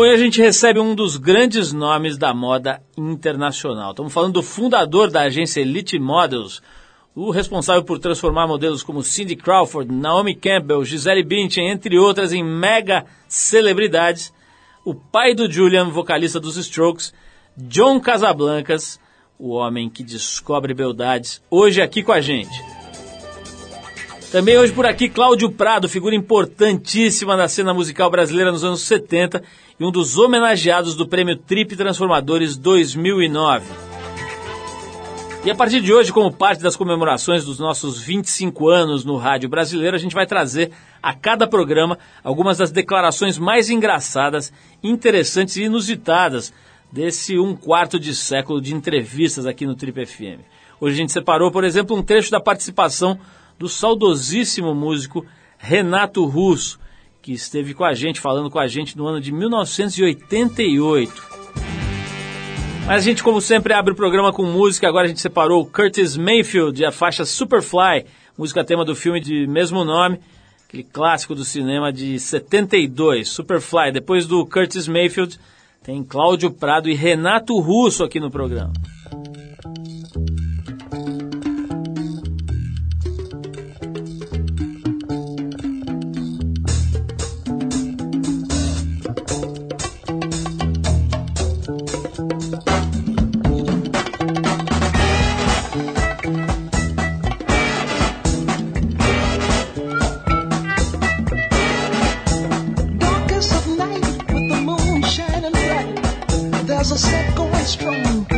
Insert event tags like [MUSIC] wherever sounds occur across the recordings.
Hoje a gente recebe um dos grandes nomes da moda internacional. Estamos falando do fundador da agência Elite Models, o responsável por transformar modelos como Cindy Crawford, Naomi Campbell, Gisele Bündchen, entre outras, em mega celebridades. O pai do Julian, vocalista dos Strokes, John Casablancas, o homem que descobre beldades, hoje aqui com a gente. Também hoje por aqui Cláudio Prado, figura importantíssima na cena musical brasileira nos anos 70 e um dos homenageados do Prêmio Trip Transformadores 2009. E a partir de hoje, como parte das comemorações dos nossos 25 anos no rádio brasileiro, a gente vai trazer a cada programa algumas das declarações mais engraçadas, interessantes e inusitadas desse um quarto de século de entrevistas aqui no Trip FM. Hoje a gente separou, por exemplo, um trecho da participação do saudosíssimo músico Renato Russo, que esteve com a gente, falando com a gente no ano de 1988. Mas a gente, como sempre, abre o programa com música. Agora a gente separou Curtis Mayfield e a faixa Superfly, música tema do filme de mesmo nome, aquele clássico do cinema de 72, Superfly. Depois do Curtis Mayfield, tem Cláudio Prado e Renato Russo aqui no programa. a second strong.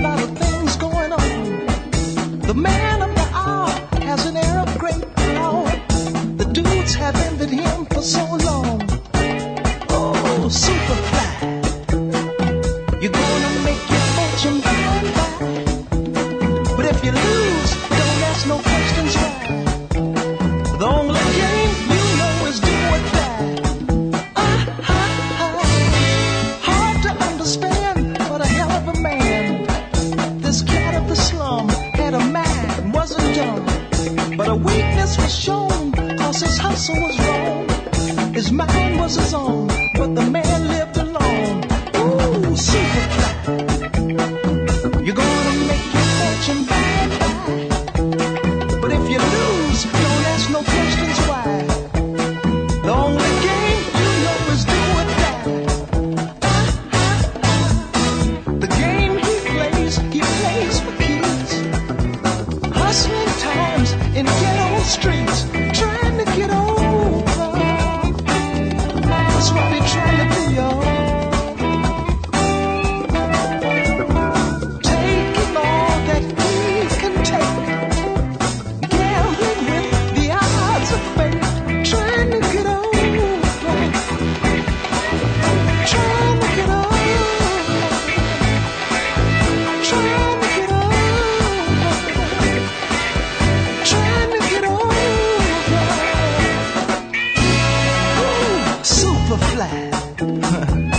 glad. [LAUGHS]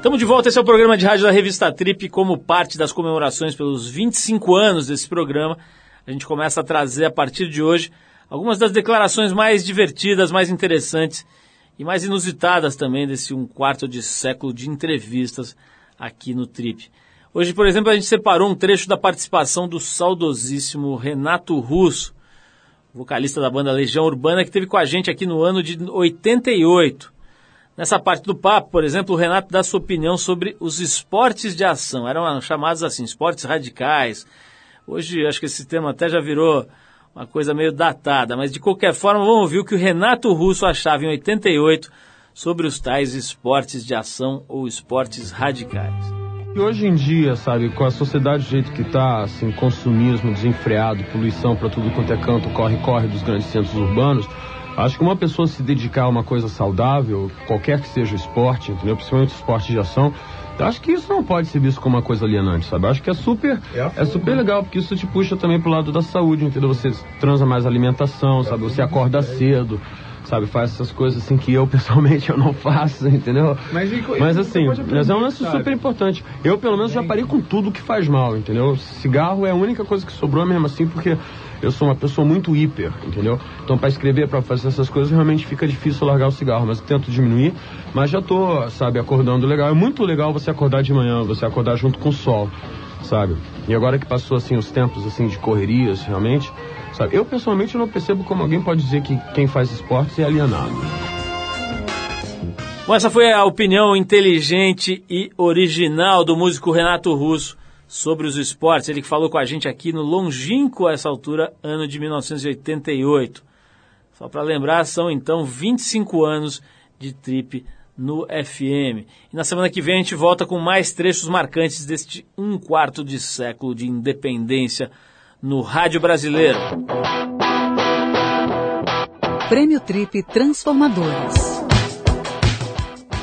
Estamos de volta, esse é o programa de rádio da revista Trip. Como parte das comemorações pelos 25 anos desse programa, a gente começa a trazer a partir de hoje algumas das declarações mais divertidas, mais interessantes e mais inusitadas também desse um quarto de século de entrevistas aqui no Trip. Hoje, por exemplo, a gente separou um trecho da participação do saudosíssimo Renato Russo, vocalista da banda Legião Urbana, que esteve com a gente aqui no ano de 88. Nessa parte do papo, por exemplo, o Renato dá sua opinião sobre os esportes de ação. Eram chamados assim, esportes radicais. Hoje acho que esse tema até já virou uma coisa meio datada, mas de qualquer forma vamos ouvir o que o Renato Russo achava em 88 sobre os tais esportes de ação ou esportes radicais. E hoje em dia, sabe, com a sociedade do jeito que está, assim, consumismo desenfreado, poluição para tudo quanto é canto, corre-corre dos grandes centros urbanos, Acho que uma pessoa se dedicar a uma coisa saudável, qualquer que seja o esporte, entendeu? Principalmente o esporte de ação, acho que isso não pode ser visto como uma coisa alienante, sabe? Acho que é super, é, é super legal, porque isso te puxa também pro lado da saúde, entendeu? Você transa mais alimentação, sabe? Você acorda cedo sabe? Faz essas coisas assim que eu [LAUGHS] pessoalmente eu não faço, entendeu? Mas, mas assim, mas é um lance super importante. Eu pelo menos já parei com tudo que faz mal, entendeu? Cigarro é a única coisa que sobrou mesmo assim, porque eu sou uma pessoa muito hiper, entendeu? Então para escrever, para fazer essas coisas, realmente fica difícil largar o cigarro, mas eu tento diminuir, mas já tô, sabe, acordando legal. É muito legal você acordar de manhã, você acordar junto com o sol, sabe? E agora que passou assim os tempos assim de correrias, realmente, sabe? Eu pessoalmente não percebo como alguém pode dizer que quem faz esportes é alienado. Bom, essa foi a opinião inteligente e original do músico Renato Russo sobre os esportes. Ele que falou com a gente aqui no longínquo, a essa altura, ano de 1988. Só para lembrar, são então 25 anos de trip no FM. E na semana que vem a gente volta com mais trechos marcantes deste um quarto de século de independência no rádio brasileiro. Prêmio Trip Transformadores.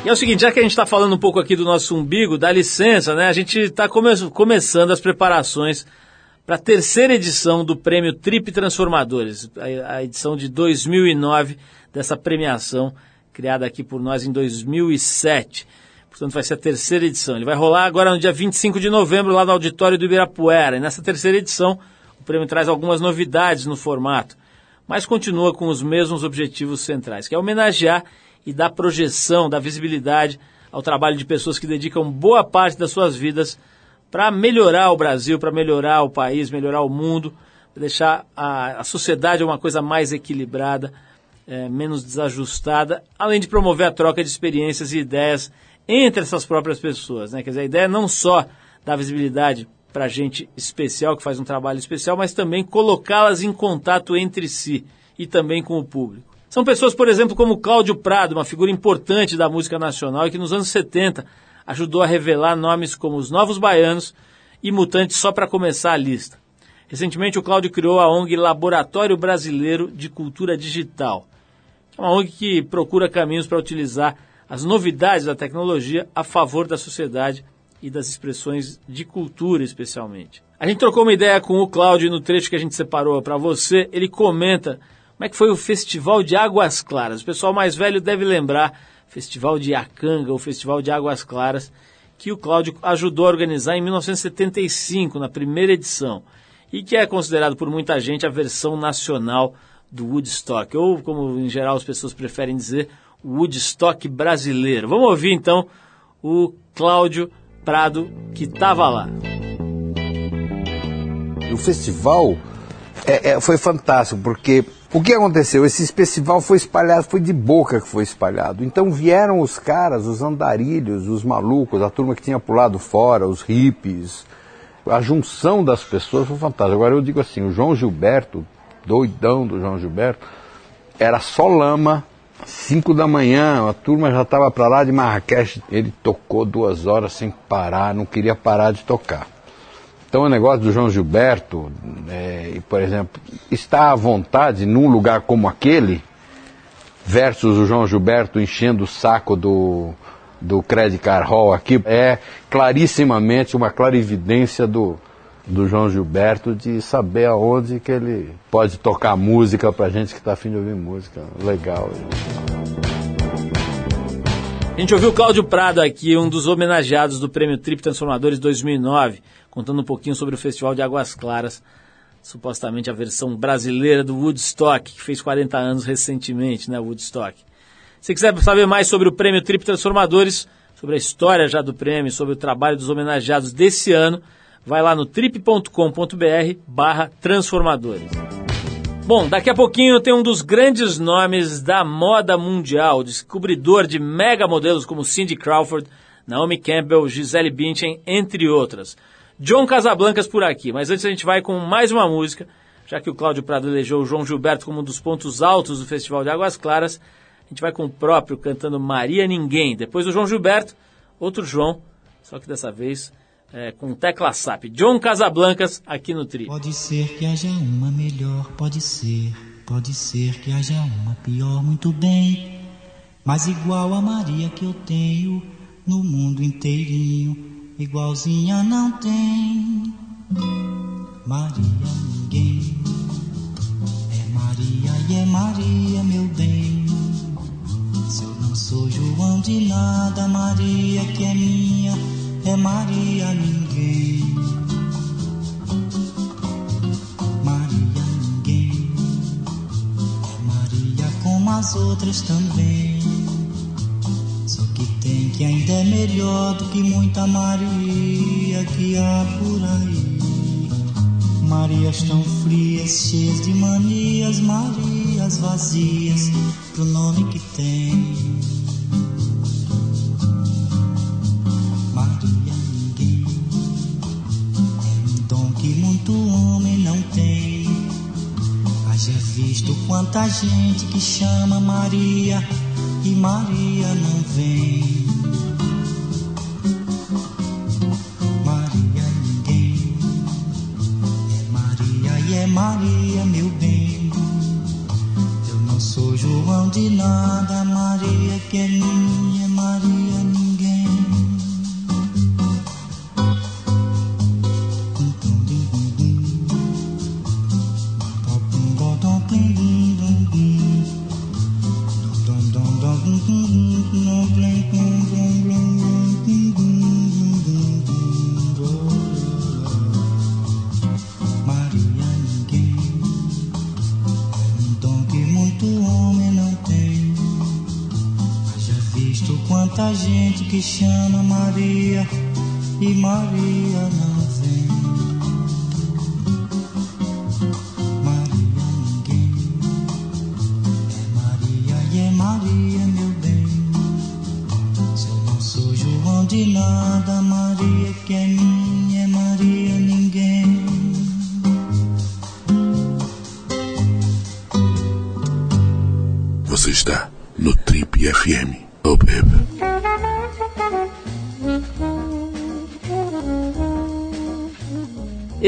E é o seguinte, já que a gente está falando um pouco aqui do nosso umbigo, dá licença, né? A gente está come começando as preparações para a terceira edição do Prêmio Trip Transformadores, a, a edição de 2009 dessa premiação criada aqui por nós em 2007. Portanto, vai ser a terceira edição. Ele vai rolar agora no dia 25 de novembro, lá no auditório do Ibirapuera. E nessa terceira edição, o prêmio traz algumas novidades no formato, mas continua com os mesmos objetivos centrais, que é homenagear e dar projeção, dar visibilidade ao trabalho de pessoas que dedicam boa parte das suas vidas para melhorar o Brasil, para melhorar o país, melhorar o mundo, deixar a, a, sociedade uma coisa mais equilibrada, é, menos desajustada, além de promover a troca de experiências e ideias entre essas próprias pessoas. Né? Quer dizer, a ideia é não só dar visibilidade para gente especial que faz um trabalho especial, mas também colocá-las em contato entre si e também com o público. São pessoas, por exemplo, como Cláudio Prado, uma figura importante da música nacional e que nos anos 70 ajudou a revelar nomes como os Novos Baianos e Mutantes só para começar a lista. Recentemente, o Cláudio criou a ONG Laboratório Brasileiro de Cultura Digital, é uma ONG que procura caminhos para utilizar as novidades da tecnologia a favor da sociedade e das expressões de cultura, especialmente. A gente trocou uma ideia com o Cláudio no trecho que a gente separou para você. Ele comenta como é que foi o Festival de Águas Claras? O pessoal mais velho deve lembrar, Festival de Acanga, o Festival de Águas Claras, que o Cláudio ajudou a organizar em 1975, na primeira edição, e que é considerado por muita gente a versão nacional do Woodstock, ou como em geral as pessoas preferem dizer, o Woodstock brasileiro. Vamos ouvir então o Cláudio Prado, que estava lá. O festival é, é, foi fantástico, porque o que aconteceu? Esse festival foi espalhado, foi de boca que foi espalhado. Então vieram os caras, os andarilhos, os malucos, a turma que tinha pulado fora, os hippies. A junção das pessoas foi fantástica. Agora eu digo assim, o João Gilberto, doidão do João Gilberto, era só lama, cinco da manhã, a turma já estava para lá de Marrakech. Ele tocou duas horas sem parar, não queria parar de tocar. Então o negócio do João Gilberto, é, por exemplo, está à vontade num lugar como aquele, versus o João Gilberto enchendo o saco do, do Credit Car Hall aqui, é clarissimamente uma clarividência do, do João Gilberto de saber aonde que ele pode tocar música pra gente que está afim de ouvir música. Legal. A gente ouviu o Cláudio Prado aqui, um dos homenageados do Prêmio Trip Transformadores 2009, contando um pouquinho sobre o Festival de Águas Claras, supostamente a versão brasileira do Woodstock, que fez 40 anos recentemente, né, Woodstock. Se quiser saber mais sobre o Prêmio Trip Transformadores, sobre a história já do prêmio, sobre o trabalho dos homenageados desse ano, vai lá no trip.com.br barra transformadores. Bom, daqui a pouquinho tem um dos grandes nomes da moda mundial, descobridor de mega modelos como Cindy Crawford, Naomi Campbell, Gisele Bündchen, entre outras. John Casablancas por aqui, mas antes a gente vai com mais uma música, já que o Cláudio Prado elegeu o João Gilberto como um dos pontos altos do Festival de Águas Claras, a gente vai com o próprio cantando Maria Ninguém. Depois do João Gilberto, outro João, só que dessa vez é, com tecla SAP. John Casablancas aqui no Tri. Pode ser que haja uma melhor, pode ser. Pode ser que haja uma pior, muito bem. Mas igual a Maria que eu tenho no mundo inteirinho, igualzinha não tem. Maria ninguém. É Maria e é Maria, meu bem. Se eu não sou João de nada, Maria que é minha é Maria ninguém. Maria ninguém. É Maria como as outras também. Só que tem que ainda é melhor do que muita Maria que há por aí. Marias tão frias, cheias de manias, Marias vazias pro nome que tem. muito homem não tem. Haja visto quanta gente que chama Maria e Maria não vem. Maria ninguém. É Maria e é Maria, meu bem. Eu não sou João de nada, Maria que é minha, é Maria que chama Maria e Maria não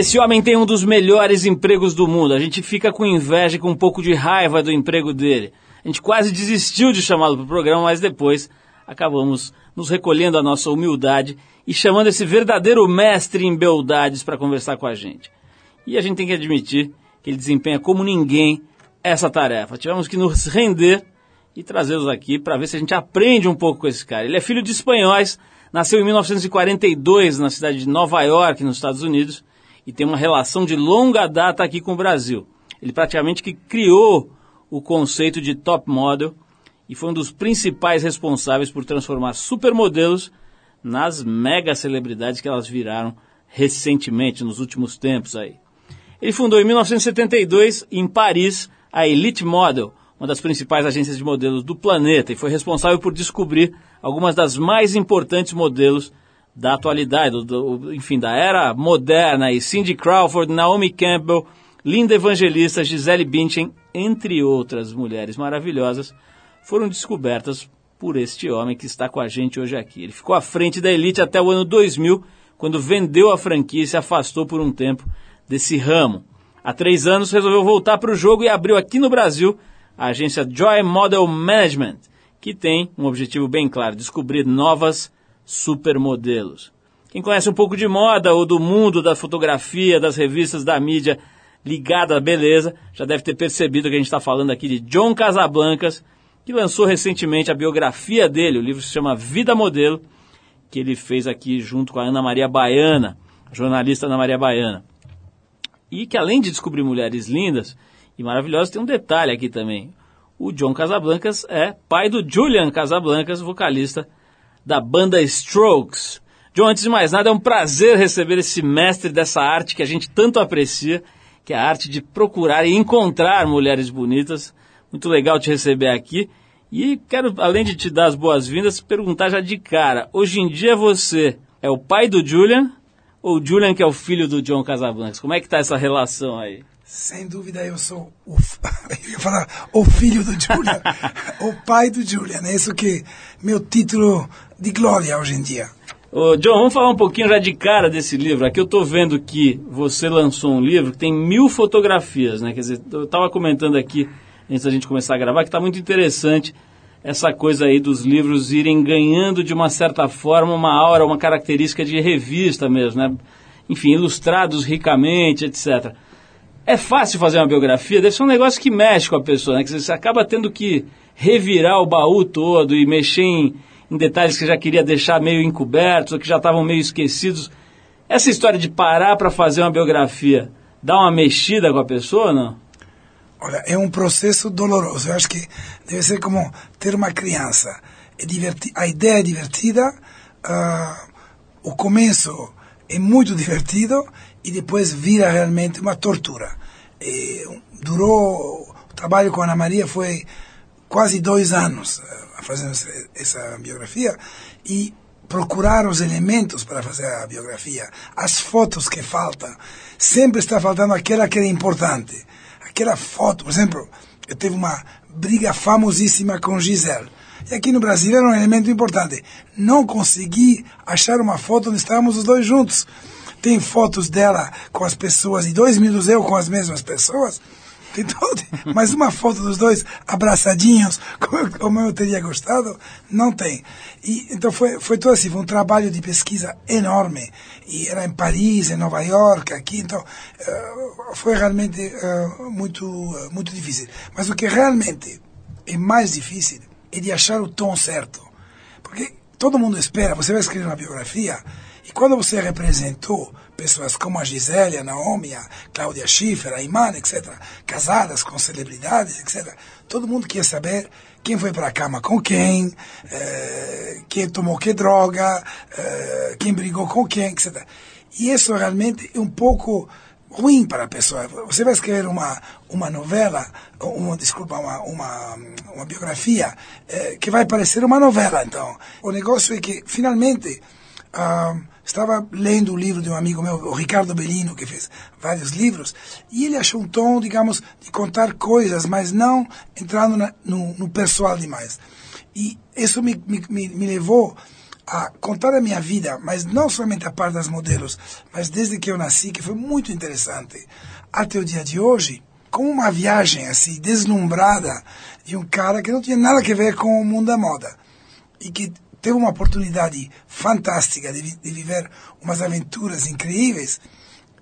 Esse homem tem um dos melhores empregos do mundo. A gente fica com inveja e com um pouco de raiva do emprego dele. A gente quase desistiu de chamá-lo para o programa, mas depois acabamos nos recolhendo a nossa humildade e chamando esse verdadeiro mestre em beldades para conversar com a gente. E a gente tem que admitir que ele desempenha como ninguém essa tarefa. Tivemos que nos render e trazê-los aqui para ver se a gente aprende um pouco com esse cara. Ele é filho de espanhóis, nasceu em 1942 na cidade de Nova York, nos Estados Unidos, e tem uma relação de longa data aqui com o Brasil. Ele praticamente que criou o conceito de top model e foi um dos principais responsáveis por transformar supermodelos nas mega celebridades que elas viraram recentemente, nos últimos tempos aí. Ele fundou em 1972, em Paris, a Elite Model, uma das principais agências de modelos do planeta, e foi responsável por descobrir algumas das mais importantes modelos da atualidade, do, do, enfim, da era moderna, e Cindy Crawford, Naomi Campbell, Linda Evangelista, Gisele Bündchen, entre outras mulheres maravilhosas, foram descobertas por este homem que está com a gente hoje aqui. Ele ficou à frente da Elite até o ano 2000, quando vendeu a franquia e se afastou por um tempo desse ramo. Há três anos resolveu voltar para o jogo e abriu aqui no Brasil a agência Joy Model Management, que tem um objetivo bem claro: descobrir novas supermodelos. Quem conhece um pouco de moda ou do mundo da fotografia, das revistas da mídia ligada à beleza, já deve ter percebido que a gente está falando aqui de John Casablancas, que lançou recentemente a biografia dele, o livro se chama Vida Modelo, que ele fez aqui junto com a Ana Maria Baiana, jornalista Ana Maria Baiana. E que além de descobrir mulheres lindas e maravilhosas, tem um detalhe aqui também. O John Casablancas é pai do Julian Casablancas, vocalista da banda Strokes. John, antes de mais nada, é um prazer receber esse mestre dessa arte que a gente tanto aprecia, que é a arte de procurar e encontrar mulheres bonitas. Muito legal te receber aqui. E quero, além de te dar as boas-vindas, perguntar já de cara: hoje em dia você é o pai do Julian ou o Julian que é o filho do John Casablancas? Como é que tá essa relação aí? Sem dúvida eu sou o, [LAUGHS] eu ia falar, o filho do Julian, [LAUGHS] o pai do Julian. É isso que meu título de glória hoje em dia. Ô, John, vamos falar um pouquinho já de cara desse livro. Aqui eu estou vendo que você lançou um livro que tem mil fotografias, né? Quer dizer, eu estava comentando aqui, antes da gente começar a gravar, que está muito interessante essa coisa aí dos livros irem ganhando de uma certa forma uma aura, uma característica de revista mesmo, né? Enfim, ilustrados ricamente, etc. É fácil fazer uma biografia, deve ser um negócio que mexe com a pessoa, né? Que você acaba tendo que revirar o baú todo e mexer em, em detalhes que já queria deixar meio encobertos ou que já estavam meio esquecidos. Essa história de parar para fazer uma biografia dá uma mexida com a pessoa, não? Olha, é um processo doloroso. Eu acho que deve ser como ter uma criança. É a ideia é divertida, uh, o começo é muito divertido e depois vira realmente uma tortura. E durou, o trabalho com a Ana Maria foi quase dois anos uh, fazendo essa biografia e procurar os elementos para fazer a biografia, as fotos que faltam. Sempre está faltando aquela que é importante aquela foto, por exemplo, eu teve uma briga famosíssima com Gisele. E aqui no Brasil era um elemento importante. Não consegui achar uma foto onde estávamos os dois juntos. Tem fotos dela com as pessoas e dois minutos eu com as mesmas pessoas. Todo, mas uma foto dos dois abraçadinhos, como, eu teria gostado, não tem. E, então foi, foi todo assim, foi um trabalho de pesquisa enorme. E era em Paris, em Nova York, aqui, então uh, foi realmente uh, muito, uh, muito difícil. Mas o que realmente é mais difícil é de achar o tom certo. Porque todo mundo espera, você vai escrever uma biografia, e quando você representou pessoas como a Gisele, a Naomi, a Cláudia Schiffer, a Iman, etc., casadas com celebridades, etc., todo mundo quer saber quem foi para a cama com quem, eh, quem tomou que droga, eh, quem brigou com quem, etc. E isso realmente é um pouco ruim para a pessoa. Você vai escrever uma, uma novela, uma, desculpa, uma, uma, uma biografia, eh, que vai parecer uma novela, então. O negócio é que, finalmente, ah, estava lendo o livro de um amigo meu, o Ricardo Bellino, que fez vários livros, e ele achou um tom, digamos, de contar coisas, mas não entrando na, no, no pessoal demais. E isso me, me, me levou a contar a minha vida, mas não somente a parte das modelos, mas desde que eu nasci, que foi muito interessante, até o dia de hoje, como uma viagem assim, deslumbrada de um cara que não tinha nada a ver com o mundo da moda. E que teve uma oportunidade fantástica de, de viver umas aventuras incríveis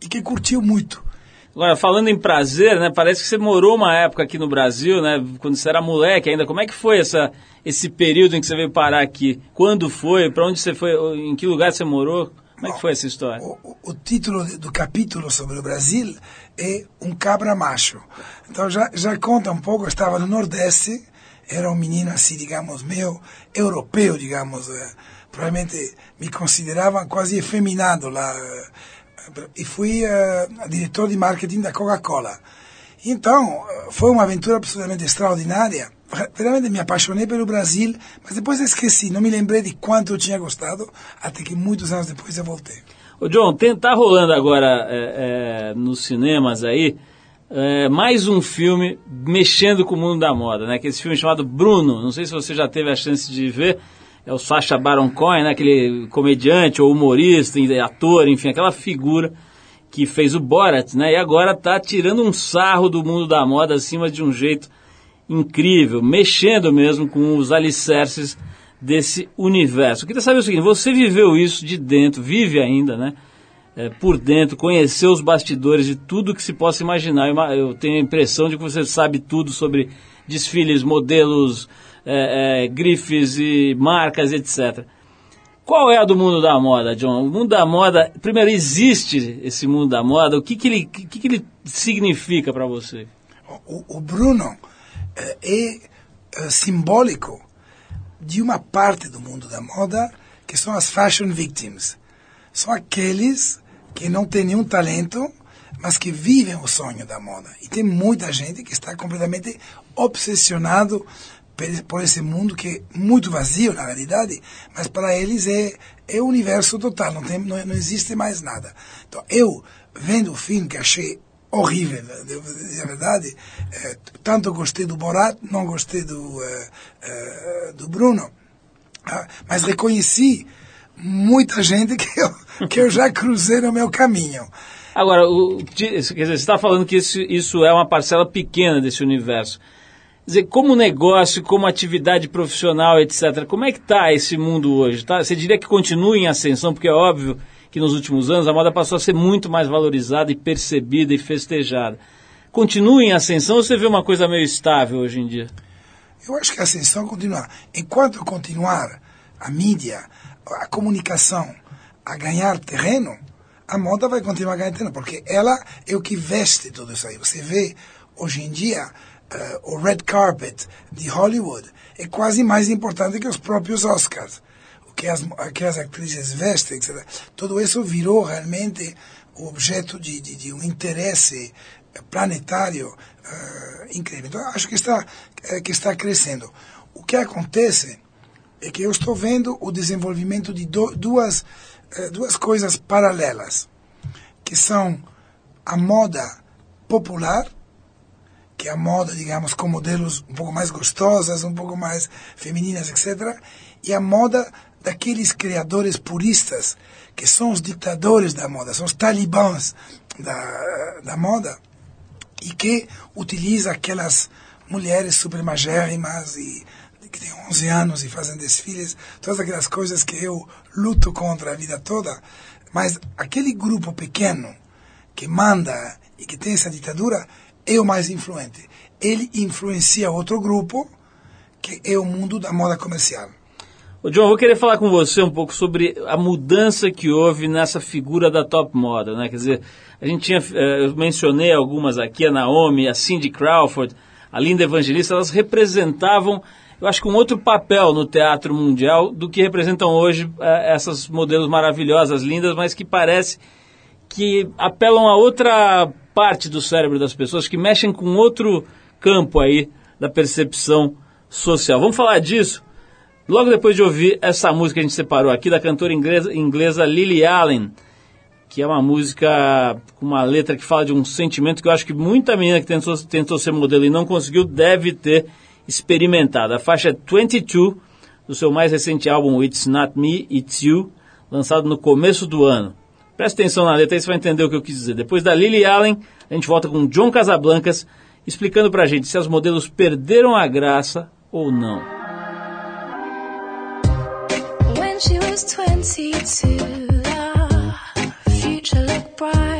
e que curtiu muito. Agora, falando em prazer, né? Parece que você morou uma época aqui no Brasil, né? Quando você era moleque ainda. Como é que foi essa, esse período em que você veio parar aqui? Quando foi? Para onde você foi? Em que lugar você morou? Como é que foi essa história? O, o, título do capítulo sobre o Brasil é Um Cabra Macho. Então já, já conta um pouco, eu estava no Nordeste, era um menino assim, digamos, meio europeu, digamos. Eh, provavelmente me consideravam quase efeminado lá. Eh, e fui uh, diretor de marketing da Coca-Cola. Então, foi uma aventura absolutamente extraordinária. Realmente me apaixonei pelo Brasil, mas depois esqueci, não me lembrei de quanto eu tinha gostado, até que muitos anos depois eu voltei. Ô John, tá rolando agora é, é, nos cinemas aí é, mais um filme mexendo com o mundo da moda, né? Que esse filme chamado Bruno, não sei se você já teve a chance de ver, é o Sacha Baron Cohen, né? aquele comediante ou humorista, ator, enfim, aquela figura que fez o Borat, né? E agora está tirando um sarro do mundo da moda acima de um jeito incrível, mexendo mesmo com os alicerces desse universo. Eu queria saber o seguinte, você viveu isso de dentro, vive ainda, né? É, por dentro, conhecer os bastidores de tudo que se possa imaginar. Eu tenho a impressão de que você sabe tudo sobre desfiles, modelos, é, é, grifes e marcas, etc. Qual é a do mundo da moda, John? O mundo da moda, primeiro, existe esse mundo da moda? O que, que, ele, que, que ele significa para você? O, o Bruno é, é, é simbólico de uma parte do mundo da moda que são as fashion victims. São aqueles que não têm nenhum talento, mas que vivem o sonho da moda. E tem muita gente que está completamente obsessionado por esse mundo que é muito vazio, na realidade, mas para eles é, é o universo total, não, tem, não, não existe mais nada. Então, eu, vendo o filme, que achei horrível, devo dizer a verdade, é, tanto gostei do Borat, não gostei do, é, é, do Bruno, ah, mas reconheci muita gente que eu, que eu já cruzei no meu caminho. Agora, o, quer dizer, você está falando que isso, isso é uma parcela pequena desse universo dizer, como negócio, como atividade profissional, etc., como é que está esse mundo hoje? Tá? Você diria que continua em ascensão, porque é óbvio que nos últimos anos a moda passou a ser muito mais valorizada e percebida e festejada. Continua em ascensão ou você vê uma coisa meio estável hoje em dia? Eu acho que a ascensão continua. Enquanto continuar a mídia, a comunicação a ganhar terreno, a moda vai continuar a ganhar terreno, porque ela é o que veste tudo isso aí. Você vê, hoje em dia, uh, o red carpet de Hollywood é quase mais importante que os próprios Oscars. O que as, que as atrizes vestem, etc. Tudo isso virou realmente objeto de, de, de um interesse planetário uh, incrível. Então, acho que está, eh, que está crescendo. O que acontece é que eu estou vendo o desenvolvimento de do, duas, uh, duas coisas paralelas, que são a moda popular que é a moda, digamos, com modelos um pouco mais gostosas, um pouco mais femininas, etc. E a moda daqueles criadores puristas, que são os ditadores da moda, são os talibãs da, da moda, e que utiliza aquelas mulheres super magérrimas e que têm 11 anos e fazem desfiles, todas aquelas coisas que eu luto contra a vida toda, mas aquele grupo pequeno que manda e que tem essa ditadura, é o mais influente. Ele influencia outro grupo, que é o mundo da moda comercial. Ô John, vou querer falar com você um pouco sobre a mudança que houve nessa figura da top moda, né? Quer dizer, a gente tinha, eh, eu mencionei algumas aqui, a Naomi, a Cindy Crawford, a Linda Evangelista, elas representavam, eu acho que um outro papel no teatro mundial do que representam hoje eh, essas modelos maravilhosas, lindas, mas que parece que apelam a outra parte do cérebro das pessoas, que mexem com outro campo aí da percepção social. Vamos falar disso logo depois de ouvir essa música que a gente separou aqui da cantora inglesa, inglesa Lily Allen, que é uma música com uma letra que fala de um sentimento que eu acho que muita menina que tentou, tentou ser modelo e não conseguiu deve ter experimentado. A faixa 22 do seu mais recente álbum It's Not Me, It's You, lançado no começo do ano. Presta atenção na letra aí você vai entender o que eu quis dizer. Depois da Lily Allen, a gente volta com John Casablancas explicando pra gente se as modelos perderam a graça ou não. When she was 22, the future looked bright.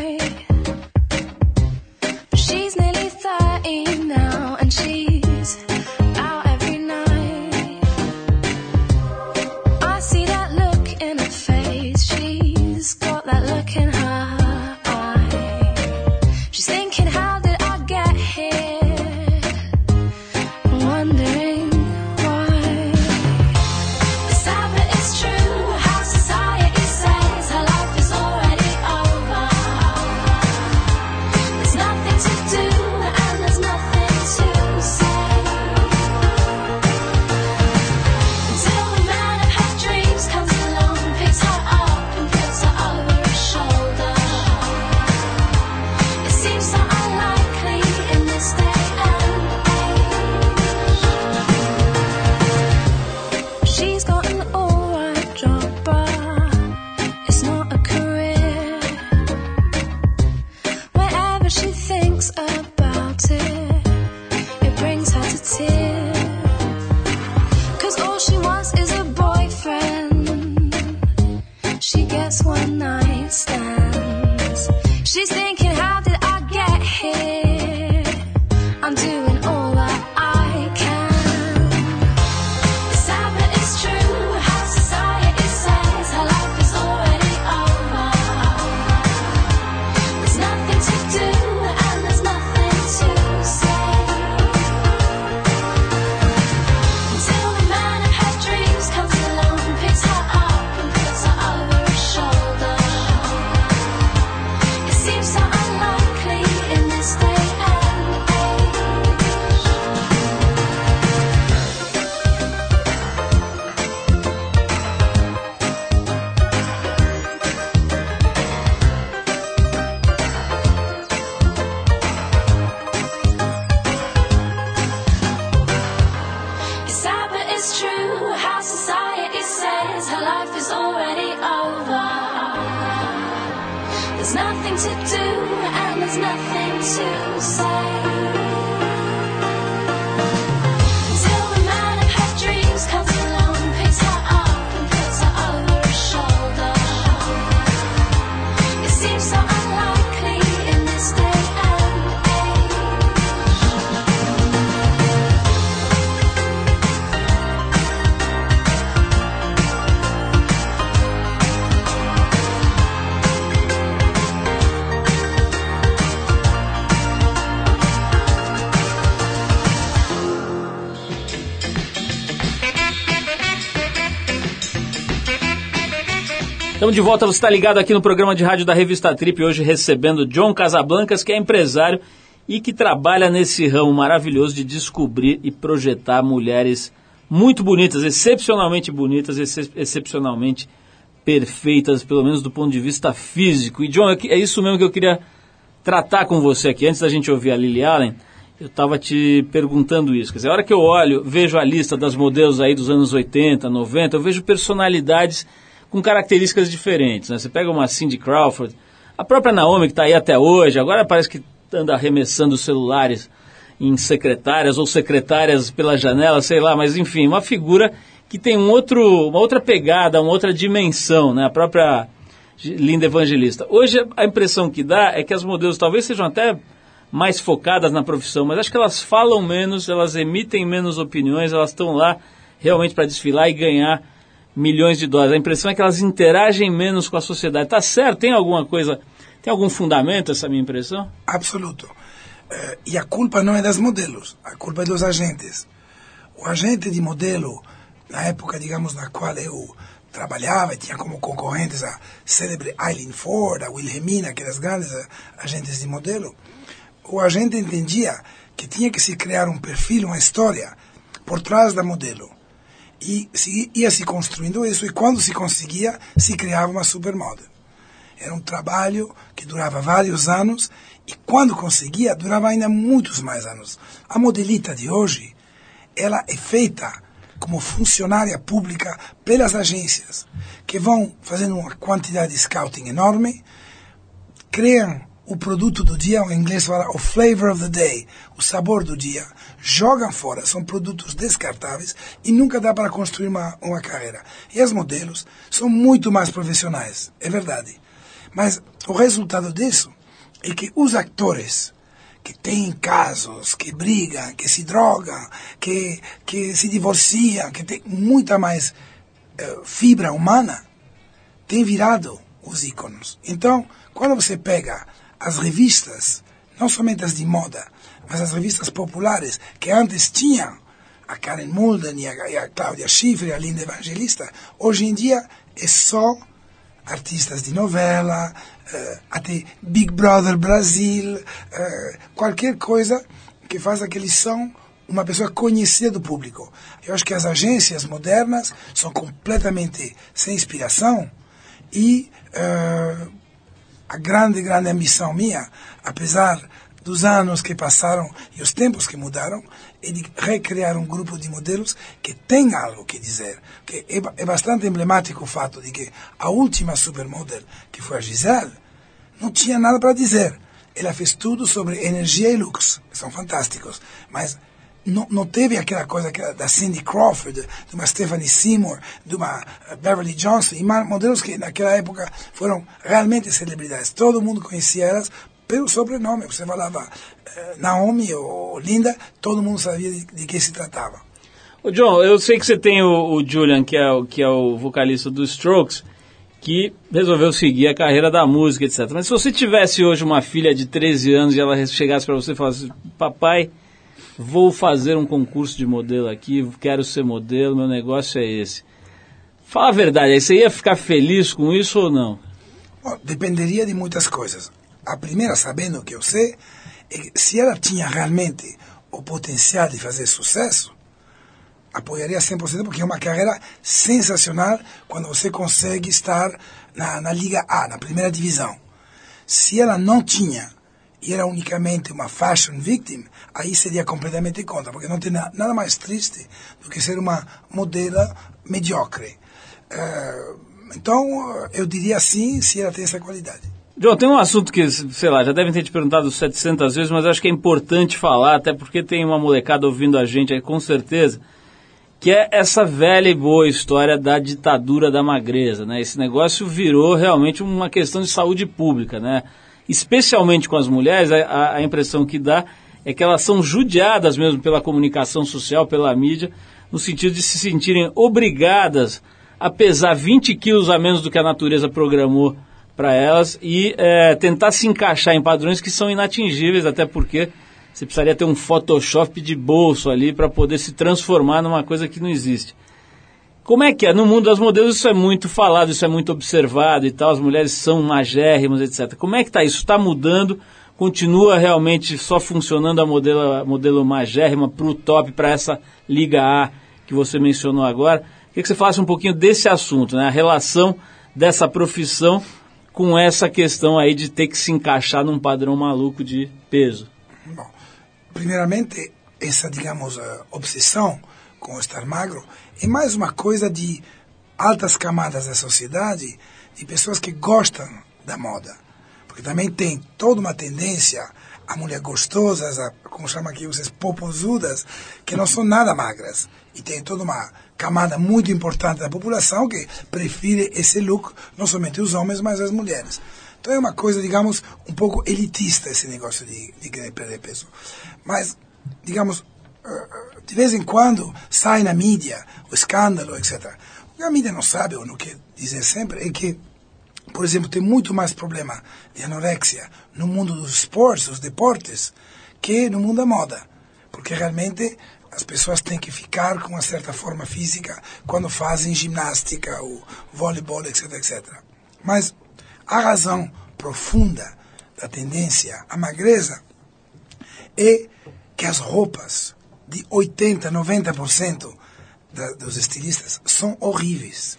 To say. Estamos de volta, você está ligado aqui no programa de rádio da Revista Trip, hoje recebendo John Casablancas, que é empresário e que trabalha nesse ramo maravilhoso de descobrir e projetar mulheres muito bonitas, excepcionalmente bonitas, ex excepcionalmente perfeitas, pelo menos do ponto de vista físico. E John, é isso mesmo que eu queria tratar com você aqui. Antes da gente ouvir a Lily Allen, eu estava te perguntando isso. Quer dizer, a hora que eu olho, vejo a lista das modelos aí dos anos 80, 90, eu vejo personalidades com características diferentes. Né? Você pega uma Cindy Crawford, a própria Naomi, que está aí até hoje, agora parece que anda arremessando celulares em secretárias ou secretárias pela janela, sei lá, mas enfim, uma figura que tem um outro, uma outra pegada, uma outra dimensão, né? A própria Linda Evangelista. Hoje a impressão que dá é que as modelos talvez sejam até mais focadas na profissão, mas acho que elas falam menos, elas emitem menos opiniões, elas estão lá realmente para desfilar e ganhar milhões de dólares. A impressão é que elas interagem menos com a sociedade. Tá certo? Tem alguma coisa, tem algum fundamento essa minha impressão? Absoluto. Eh, e a culpa não é das modelos, a culpa é dos agentes. O agente de modelo, na época, digamos, na qual eu trabalhava, tinha como concorrentes a célebre Eileen Ford, a Wilhelmina, aquelas grandes eh, agentes de modelo, o agente entendia que tinha que se criar um perfil, uma história por trás da modelo. E se, ia se construindo isso, e quando se conseguia, se criava uma supermodel. Era um trabalho que durava vários anos e quando conseguia, durava ainda muitos mais anos. A modelita de hoje, ela é feita como funcionária pública pelas agências, que vão fazendo uma quantidade de scouting enorme, criam o produto do dia, o inglês fala o flavor of the day, o sabor do dia, jogam fora, são produtos descartáveis e nunca dá para construir uma, uma carreira. E as modelos são muito mais profissionais, é verdade. Mas o resultado disso é que os atores que têm casos, que brigam, que se drogam, que, que se divorciam, que têm muita mais eh, fibra humana, têm virado os ícones. Então, quando você pega as revistas, não somente as de moda, mas as revistas populares, que antes tinham a Karen Mulden e a, e a Cláudia Schiffer a Linda Evangelista, hoje em dia é só artistas de novela, eh, até Big Brother Brasil, eh, qualquer coisa que faça que eles são uma pessoa conhecida do público. Eu acho que as agências modernas são completamente sem inspiração e eh, a grande, grande ambição minha, apesar dos anos que passaram e os tempos que mudaram, é de recriar um grupo de modelos que tem algo que dizer. Que é, é bastante emblemático o fato de que a última supermodel, que foi a Gisele, não tinha nada para dizer. Ela fez tudo sobre energia e looks, que são fantásticos, mas não, não teve aquela coisa da Cindy Crawford, de uma Stephanie Seymour, de uma eh, Beverly Johnson, e modelos que naquela época foram realmente celebridades. Todo mundo conhecia elas pelo sobrenome. Você falava eh, Naomi ou Linda, todo mundo sabia de, de se tratava. Ô John, eu sei que você tem o, o Julian, que é o, que é o vocalista dos Strokes, que resolveu seguir a carreira da música, etc. Mas se você tivesse hoje uma filha de 13 anos e ela chegasse para você e falasse, papai, vou fazer um concurso de modelo aqui, quero ser modelo, meu negócio é esse. Fala a verdade, aí você ia ficar feliz com isso ou não? Bom, dependeria de muitas coisas. A primeira, sabendo que eu sei, é se ela tinha realmente o potencial de fazer sucesso, apoiaria 100% porque é uma carreira sensacional quando você consegue estar na, na Liga A, na primeira divisão. Se ela não tinha e era unicamente uma fashion victim, aí seria completamente contra, porque não tem na- nada mais triste do que ser uma modelo mediocre. Eh, então, eu diria sim, se ela tem essa qualidade. John, tem um assunto que, sei lá, já devem ter te perguntado 700 vezes, mas acho que é importante falar, até porque tem uma molecada ouvindo a gente aí com certeza, que é essa velha e boa história da ditadura da magreza, né? Esse negócio virou realmente uma questão de saúde pública, né? Especialmente com as mulheres, a, a impressão que dá é que elas são judiadas mesmo pela comunicação social, pela mídia, no sentido de se sentirem obrigadas a pesar 20 quilos a menos do que a natureza programou para elas e é, tentar se encaixar em padrões que são inatingíveis, até porque você precisaria ter um Photoshop de bolso ali para poder se transformar numa coisa que não existe. Como é que é? No mundo das modelos isso é muito falado, isso é muito observado e tal, as mulheres são magérrimas, etc. Como é que está isso? Está mudando? Continua realmente só funcionando a modelo, modelo magérrima para o top, para essa Liga A que você mencionou agora? Queria que você falasse um pouquinho desse assunto, né? a relação dessa profissão com essa questão aí de ter que se encaixar num padrão maluco de peso. Bom, primeiramente, essa, digamos, eh, obsessão com estar magro é mais uma coisa de altas camadas da sociedade, de pessoas que gostam da moda. Porque também tem toda uma tendência a mulher gostosas, a, como chama aqui, vocês popozudas, que não são nada magras. E tem toda uma camada muito importante da população que prefere esse look, não somente os homens, mas as mulheres. Então é uma coisa, digamos, um pouco elitista esse negócio de, de perder peso. Mas, digamos, eh, de vez em quando sai na mídia o escândalo, etc. O que a mídia não sabe, ou não quer dizer sempre, é que por exemplo, tem muito mais problema de anorexia no mundo dos esportes, dos deportes, que no mundo da moda. Porque realmente as pessoas têm que ficar com uma certa forma física quando fazem ginástica, ou voleibol, etc, etc. Mas a razão profunda da tendência à magreza é que as roupas de 80, 90% da, dos estilistas são horríveis.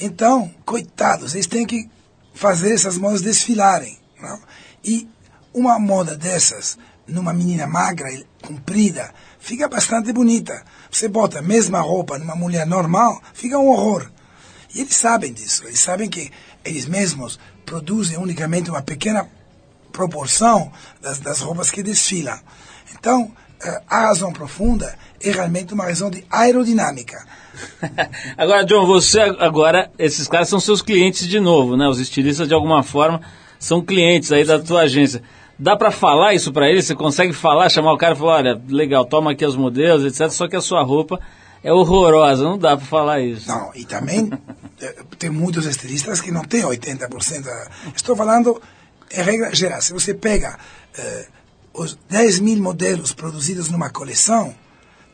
Então, coitados, eles têm que fazer essas modas desfilarem. Não? E uma moda dessas, numa menina magra, comprida, fica bastante bonita. Você bota a mesma roupa numa mulher normal, fica um horror. E eles sabem disso, eles sabem que eles mesmos produzem unicamente uma pequena proporção das, das roupas que desfilam. Então, a razão profunda é realmente uma razão de aerodinâmica. [LAUGHS] agora, John, você agora, esses caras são seus clientes de novo, né? Os estilistas, de alguma forma, são clientes aí da tua agência. Dá para falar isso para eles? Você consegue falar, chamar o cara e falar, olha, legal, toma aqui os modelos, etc. Só que a sua roupa é horrorosa, não dá para falar isso. Não, e também [LAUGHS] eh, tem muitos estilistas que não têm 80%. Estou falando em regra geral. Se você pega eh, os 10 mil modelos produzidos numa coleção,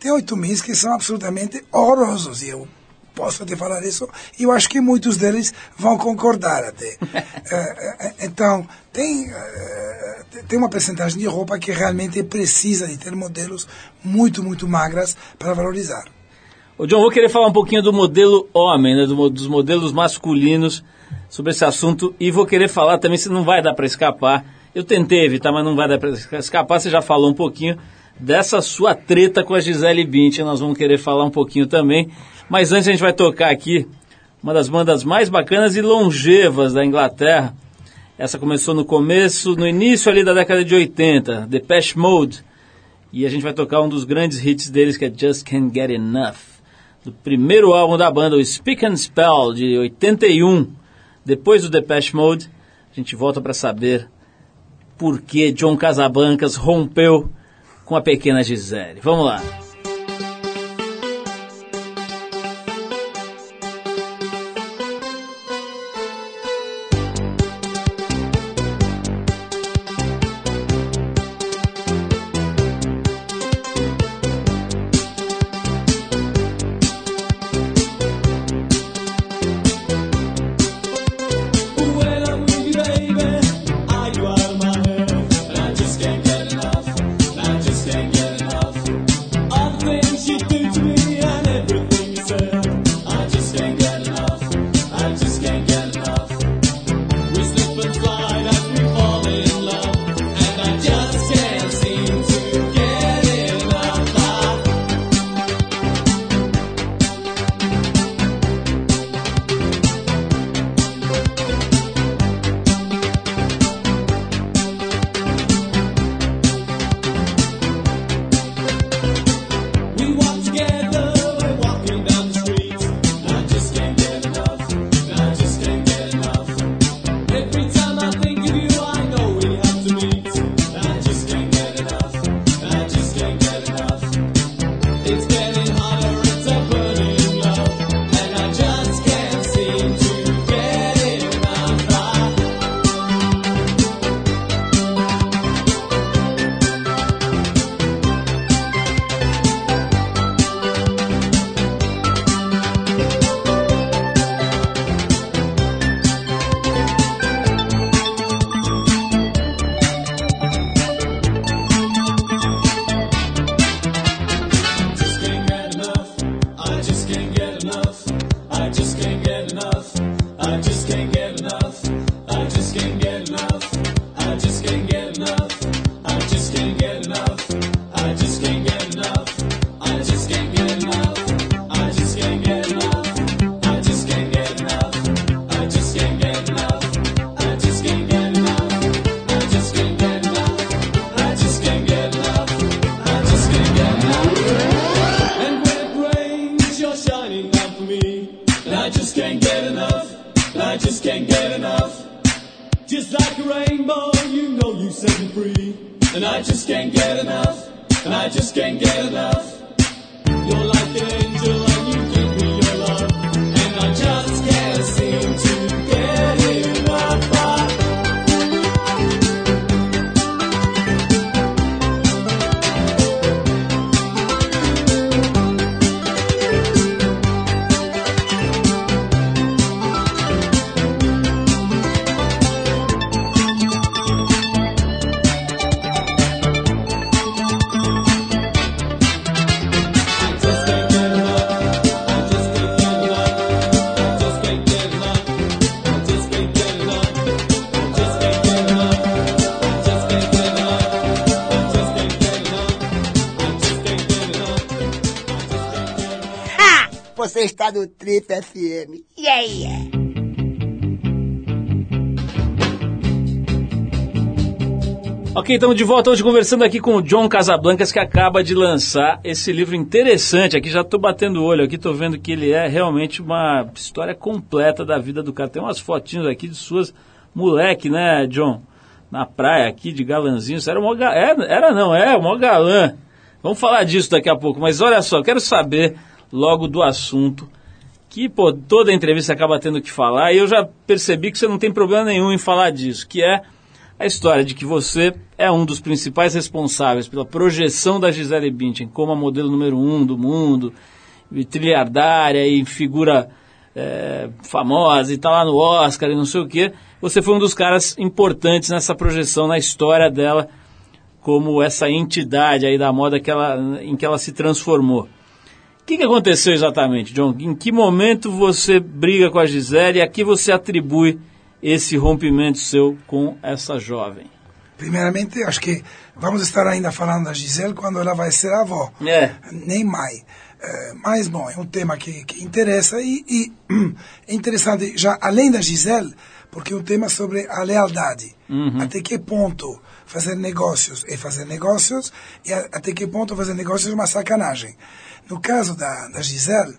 tem 8 mil que são absolutamente horrorosos. E eu posso te falar isso, e eu acho que muitos deles vão concordar até. [LAUGHS] Eh, eh, então, tem, eh, tem uma percentagem de roupa que realmente precisa de ter modelos muito, muito magras para valorizar. Ô John, vou querer falar um pouquinho do modelo homem, né, do dos modelos masculinos, sobre esse assunto, e vou querer falar também, se não vai dar para escapar, eu tentei evitar, mas não vai dar para escapar, você já falou um pouquinho dessa sua treta com a Gisele Bündchen, nós vamos querer falar um pouquinho também, mas antes a gente vai tocar aqui uma das bandas mais bacanas e longevas da Inglaterra, essa começou no começo, no início ali da década de 80, Depeche Mode, e a gente vai tocar um dos grandes hits deles, que é Just Can't Get Enough, do primeiro álbum da banda, o Speak and Spell, de 81. Depois do Depeche Mode, a gente volta para saber por que John Casabancas rompeu com a pequena Gisele. Vamos lá. Você está no Trip FM. Yeah, yeah. Ok, estamos de volta hoje conversando aqui com o John Casablancas, que acaba de lançar esse livro interessante. Aqui já estou batendo o olho, aqui estou vendo que ele é realmente uma história completa da vida do cara. Tem umas fotinhos aqui de suas moleque, né, John? Na praia aqui, de galanzinho. Isso era, mó ga- era não, é, mó galã. Vamos falar disso daqui a pouco. Mas olha só, quero saber logo do assunto que pô, toda entrevista acaba tendo que falar, e eu já percebi que você não tem problema nenhum em falar disso, que é a história de que você é um dos principais responsáveis pela projeção da Gisele Bündchen como a modelo número um do mundo, e trilhardária e figura é, famosa e tá lá no Oscar e não sei o quê. Você foi um dos caras importantes nessa projeção na história dela como essa entidade aí da moda que ela, em que ela se transformou. O que, que aconteceu exatamente, John? Em que momento você briga com a Gisele e a que você atribui esse rompimento seu com essa jovem? Primeiramente, acho que vamos estar ainda falando da Gisele quando ela vai ser avó. É. Nem mais. Eh, mas, bom, é um tema que, que interessa e, e [CLEARS THROAT] é interessante, já além da Gisele, porque é um tema sobre a lealdade. Até que ponto fazer negócios é fazer negócios e até que ponto fazer negócios é uma sacanagem. No caso da, da Gisele,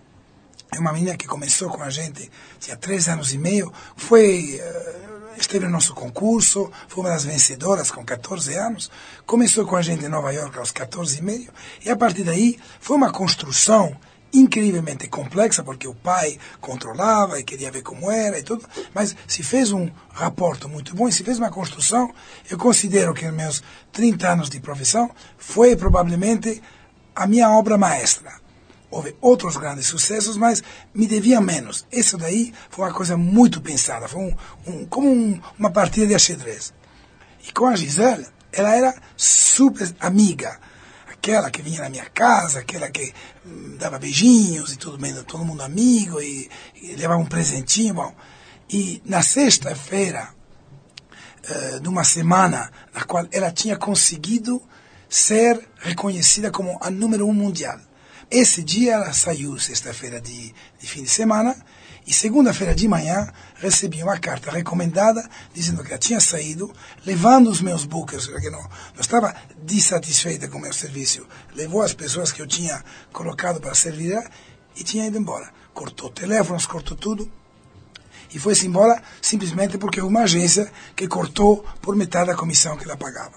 é uma menina que começou com a gente, tinha três anos e meio, foi, eh, esteve no nosso concurso, foi uma das vencedoras com 14 anos, começou com a gente em Nova York aos 14 e meio, e a partir daí foi uma construção incrivelmente complexa, porque o pai controlava e queria ver como era e tudo, mas se fez um raporto muito bom e se fez uma construção, eu considero que nos meus 30 anos de profissão foi provavelmente a minha obra maestra. Houve outros grandes sucessos, mas me devia menos. Isso daí foi uma coisa muito pensada, foi um, um- como um- uma partida de ajedrez. E com a Gisele, ela era super amiga. Aquela que vinha na minha casa, aquela que hum, dava beijinhos e tudo bem, todo mundo amigo e, e levava um presentinho. Bom. E na sexta-feira, eh, de uma semana na qual ela tinha conseguido ser reconhecida como a número um mundial. Esse dia ela saiu sexta-feira de, de fim de semana e segunda-feira de manhã recebi uma carta recomendada dizendo que ela tinha saído, levando os meus bookers, porque não, não estava dissatisfeita com o meu serviço. Levou as pessoas que eu tinha colocado para servir e tinha ido embora. Cortou teléfonos, cortou tudo e foi-se embora simplesmente porque uma agência que cortou por metade da comissão que ela pagava.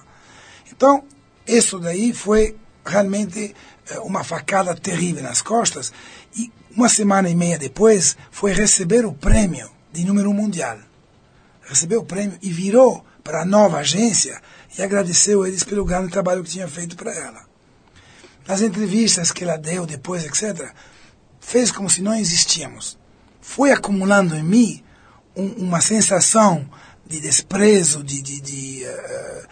Então, isso daí foi realmente eh, uma facada terrível nas costas e uma semana e meia depois foi receber o prêmio de número mundial. Recebeu o prêmio e virou para a nova agência e agradeceu eles pelo grande trabalho que tinha feito para ela. Nas entrevistas que ela deu depois, etc., fez como se não existíamos. Foi acumulando em mim um- uma sensação de desprezo, de, de, de, eh,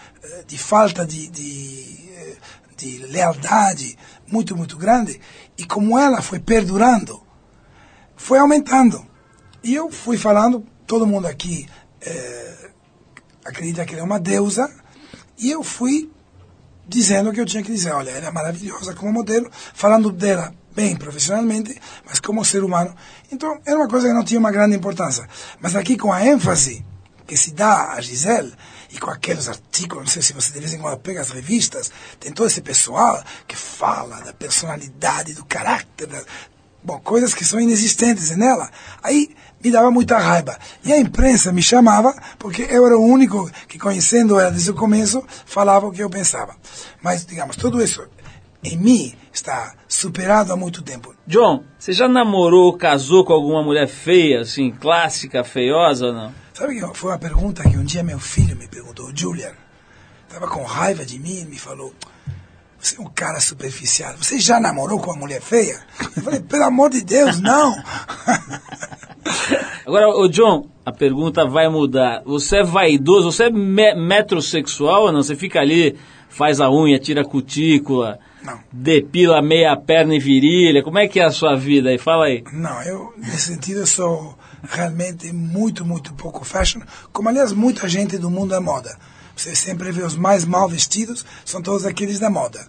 de falta de, de, de lealdade muito, muito grande. E como ela foi perdurando, foi aumentando. E eu fui falando, todo mundo aqui eh, acredita que ela é uma deusa, e eu fui dizendo o que eu tinha que dizer. Olha, ela é maravilhosa como modelo, falando dela bem profissionalmente, mas como ser humano. Então, era uma coisa que não tinha uma grande importância. Mas aqui, com a ênfase que se dá a Gisele, e com aqueles artigos, não sei se você de vez em quando pega as revistas, tem todo esse pessoal que fala da personalidade, do caráter, da- bom, coisas que são inexistentes nela. Aí me dava muita raiva. E a imprensa me chamava porque eu era o único que, conhecendo ela desde o começo, falava o que eu pensava. Mas, digamos, tudo isso em mim está superado há muito tempo. John, você já namorou, casou com alguma mulher feia, assim, clássica, feiosa ou não? Sabe que foi uma pergunta que um dia meu filho me perguntou, Julian, estava com raiva de mim e me falou, você é um cara superficial, você já namorou com uma mulher feia? Eu falei, pelo amor de Deus, não! [LAUGHS] Agora, ô John, a pergunta vai mudar. Você é vaidoso, você é me metrosexual ou não? Você fica ali, faz a unha, tira a cutícula, Não. depila meia perna e virilha. Como é que é a sua vida aí? Fala aí. Não, eu, nesse sentido, eu sou realmente muito, muito pouco fashion, como aliás muita gente do mundo da moda. Você sempre vê os mais mal vestidos, são todos aqueles da moda.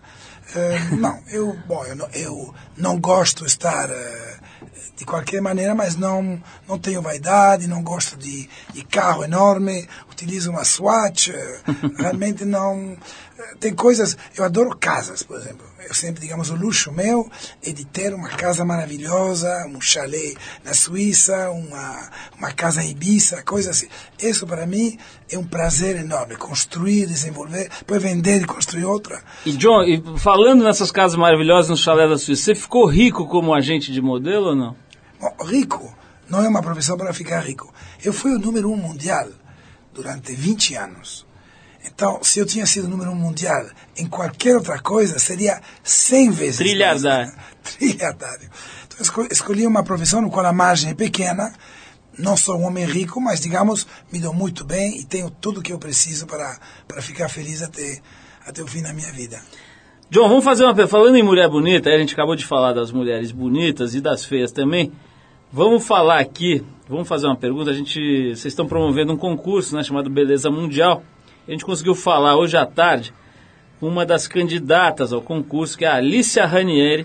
Eh, [LAUGHS] não, eu, bom, eu, não, eu não gosto de estar eh, de qualquer maneira, mas não, não tenho vaidade, não gosto de, de carro enorme, utilizo uma Swatch, eh, [LAUGHS] realmente não. eh, Tem coisas, eu adoro casas, por exemplo. Eu sempre, digamos, o luxo meu é de ter uma casa maravilhosa, um chalé na Suíça, uma, uma casa em Ibiza, coisa assim. Isso para mim é um prazer enorme, construir, desenvolver, depois vender e construir outra. E John, e falando nessas casas maravilhosas no chalé da Suíça, você ficou rico como agente de modelo ou não? Bom, rico não é uma profissão para ficar rico. Eu fui o número um mundial durante 20 anos. Então, se eu tinha sido número um mundial em qualquer outra coisa, seria 100 vezes. Trilhardário. mais. [LAUGHS] Trilhardário. Então, escolhi uma profissão no qual a margem é pequena. Não sou um homem rico, mas, digamos, me dou muito bem e tenho tudo o que eu preciso para, para ficar feliz até, até o fim da minha vida. John, vamos fazer uma. Falando em mulher bonita, a gente acabou de falar das mulheres bonitas e das feias também. Vamos falar aqui, vamos fazer uma pergunta. A gente, vocês estão promovendo um concurso, né, chamado Beleza Mundial. A gente conseguiu falar hoje à tarde com uma das candidatas ao concurso, que é a Alicia Ranieri,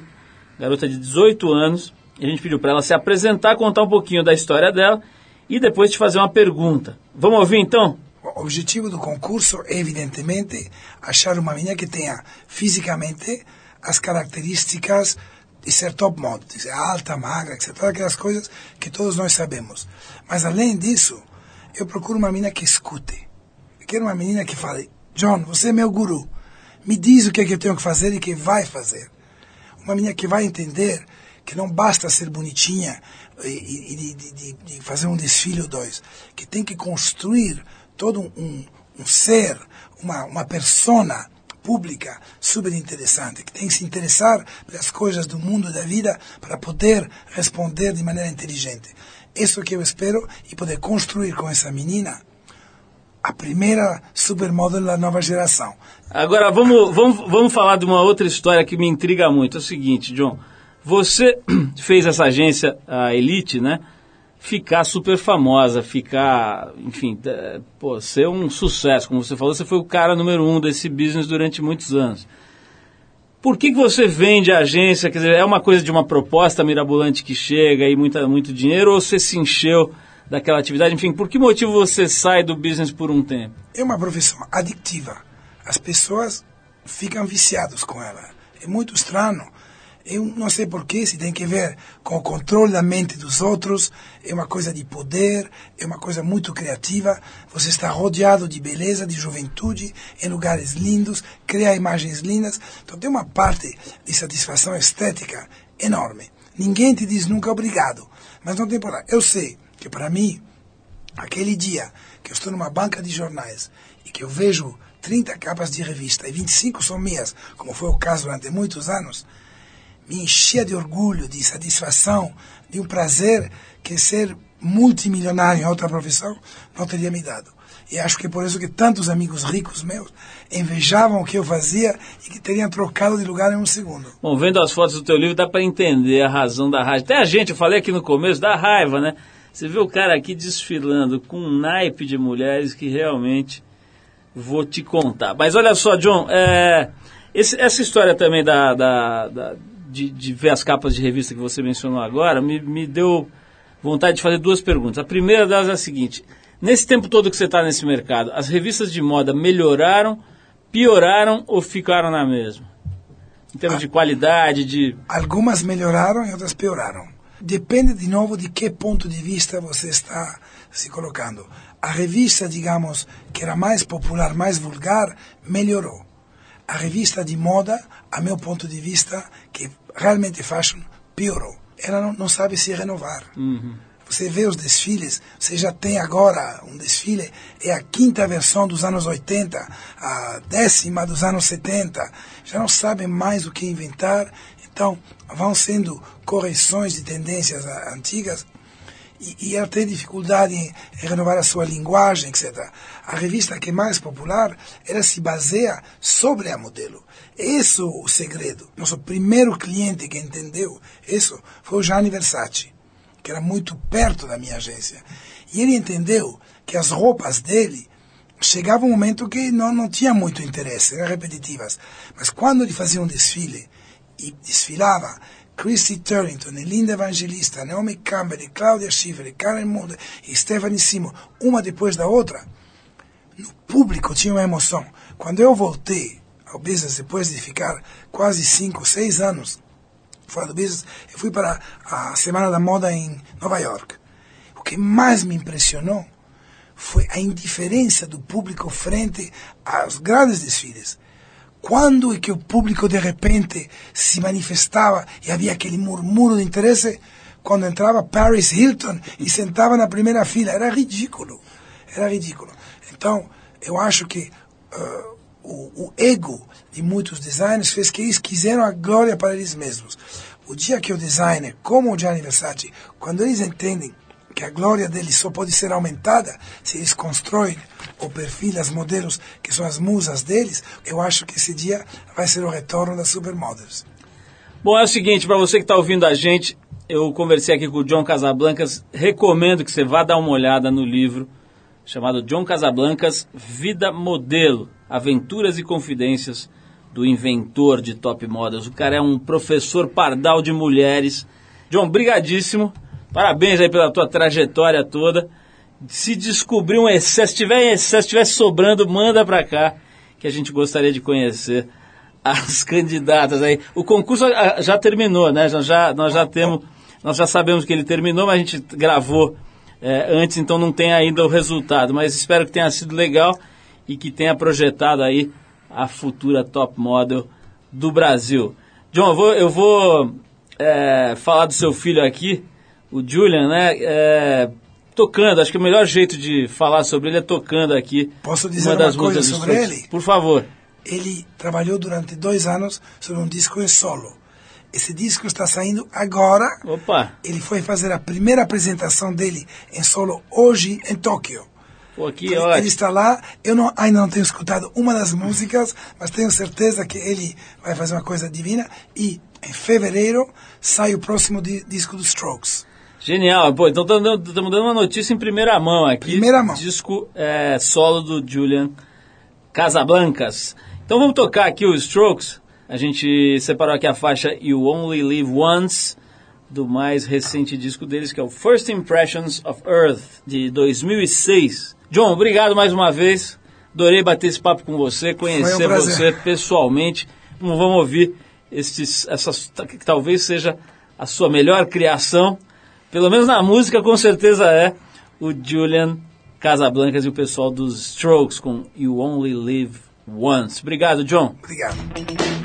garota de 18 anos. A gente pediu para ela se apresentar, contar um pouquinho da história dela e depois te fazer uma pergunta. Vamos ouvir então? O objetivo do concurso é, evidentemente, achar uma menina que tenha fisicamente as características de ser top model, de ser alta, magra, etc. Todas aquelas coisas que todos nós sabemos. Mas, além disso, eu procuro uma menina que escute. Eu quero uma menina que fale, John, você é meu guru. Me diz o que é que eu tenho que fazer e que vai fazer. Uma menina que vai entender que não basta ser bonitinha e, e- de, de- de- fazer um desfile ou dois, que tem que construir todo um, um ser, uma, uma persona pública super interessante, que tem que se interessar pelas coisas do mundo da vida para poder responder de maneira inteligente. Isso que eu espero e poder construir com essa menina a primeira supermodel da nova geração. Agora vamos, vamos, vamos falar de uma outra história que me intriga muito. É o seguinte, John. Você [CLEARS THROAT] fez essa agência, a Elite, né? Ficar super famosa, ficar, enfim, pô, ser um sucesso. Como você falou, você foi o cara número um desse business durante muitos anos. Por que, que você vende a agência? Quer dizer, é uma coisa de uma proposta mirabolante que chega e muita, muito dinheiro, ou você se encheu daquela atividade? Enfim, por que motivo você sai do business por um tempo? é uma profissão adictiva. As pessoas ficam viciadas com ela. É muito estranho. Eu não sei porquê, se tem que ver com o controle da mente dos outros, é uma coisa de poder, é uma coisa muito criativa. Você está rodeado de beleza, de juventude, em lugares lindos, cria imagens lindas. Então tem uma parte de satisfação estética enorme. Ninguém te diz nunca obrigado, mas não tem problema. Eu sei que para mim, aquele dia que eu estou numa banca de jornais e que eu vejo 30 capas de revista e 25 são minhas, como foi o caso durante muitos anos, me enchia de orgulho, de satisfação, de um prazer que ser multimilionário em outra profissão não teria me dado. E acho que é por isso que tantos amigos ricos meus invejavam o que eu fazia e que teriam trocado de lugar em um segundo. Bom, vendo as fotos do teu livro dá para entender a razão da raiva. Até a gente, eu falei aqui no começo, dá raiva, né? Você vê o cara aqui desfilando com um naipe de mulheres que realmente vou te contar. Mas olha só, John, é, esse- essa história também da, da- da- de, de ver as capas de revista que você mencionou agora me, me deu vontade de fazer duas perguntas. A primeira delas é a seguinte: nesse tempo todo que você está nesse mercado, as revistas de moda melhoraram, pioraram ou ficaram na mesma? Em termos de qualidade, de. Algumas melhoraram e outras pioraram. Depende de novo de que ponto de vista você está se colocando. A revista, digamos, que era mais popular, mais vulgar, melhorou. A revista de moda, a meu ponto de vista, que realmente fashion, piorou. Ela não, não sabe se renovar. Você vê os desfiles, você já tem agora um desfile, é a quinta versão dos anos 80, a décima dos anos 70. Já não sabem mais o que inventar, então vão sendo correções de tendências antigas e, e ela tem dificuldade em, em renovar a sua linguagem, etc. A revista que é mais popular, ela se baseia sobre a modelo. Esse é o segredo. Nosso primeiro cliente que entendeu isso foi o Gianni Versace que era muito perto da minha agência. E ele entendeu que as roupas dele chegava um momento que não, não tinha muito interesse, eram repetitivas. Mas quando ele fazia um desfile e desfilava Christy Turlington, Linda Evangelista, Naomi Campbell, Claudia Schiffer, Karen Moore e Stephanie Simo, uma depois da outra, no público tinha uma emoção. Quando eu voltei ao business depois de ficar quase cinco, seis anos fora do business, eu fui para a Semana da Moda em Nova York. O que mais me impressionou foi a indiferença do público frente aos grandes desfiles. Quando é que o público de repente se manifestava e havia aquele murmúrio de interesse? Quando entrava Paris Hilton e sentava na primeira fila. Era ridículo. Era ridículo. Então, eu acho que uh, o, o ego de muitos designers fez que eles quiseram a glória para eles mesmos. O dia que o designer, como o Gianni Versace, quando eles entendem que a glória deles só pode ser aumentada se eles constroem o perfil, as modelos que são as musas deles, eu acho que esse dia vai ser o retorno das supermodels. Bom, é o seguinte, para você que está ouvindo a gente, eu conversei aqui com o John Casablancas, recomendo que você vá dar uma olhada no livro chamado John Casablancas Vida Modelo, Aventuras e Confidências do Inventor de Top Models. O cara é um professor pardal de mulheres. John, brigadíssimo. Parabéns aí pela tua trajetória toda. Se descobrir um excesso, se tiver excesso, se estiver sobrando, manda pra cá, que a gente gostaria de conhecer as candidatas aí. O concurso ah, já terminou, né? Nós já, nós já temos, nós já sabemos que ele terminou, mas a gente gravou é, antes, então não tem ainda o resultado. Mas espero que tenha sido legal e que tenha projetado aí a futura top model do Brasil. John, eu vou, eu vou é, falar do seu filho aqui, o Julian, né? É, tocando, acho que o melhor jeito de falar sobre ele é tocando aqui. Posso dizer uma uma, das coisa músicas dos sobre ele? Por favor. Ele trabalhou durante dois anos sobre um disco em solo. Esse disco está saindo agora. Opa, Ele foi fazer a primeira apresentação dele em solo hoje em Tóquio. Pô, que Ele, ele está lá. Eu não, ainda não tenho escutado uma das músicas, mas tenho certeza que ele vai fazer uma coisa divina. E em fevereiro sai o próximo di- disco dos Strokes. Genial, pô, então estamos dando uma notícia em primeira mão aqui. Primeira mão. Disco é, solo do Julian Casablancas. Então vamos tocar aqui os Strokes. A gente separou aqui a faixa You Only Live Once, do mais recente disco deles, que é o First Impressions of Earth, de 2006. John, obrigado mais uma vez. Adorei bater esse papo com você, conhecer um você pessoalmente. Vamos vamos ouvir estes, essas, que talvez seja a sua melhor criação. Pelo menos na música, com certeza é o Julian Casablancas e o pessoal dos Strokes com You Only Live Once. Obrigado, John. Obrigado.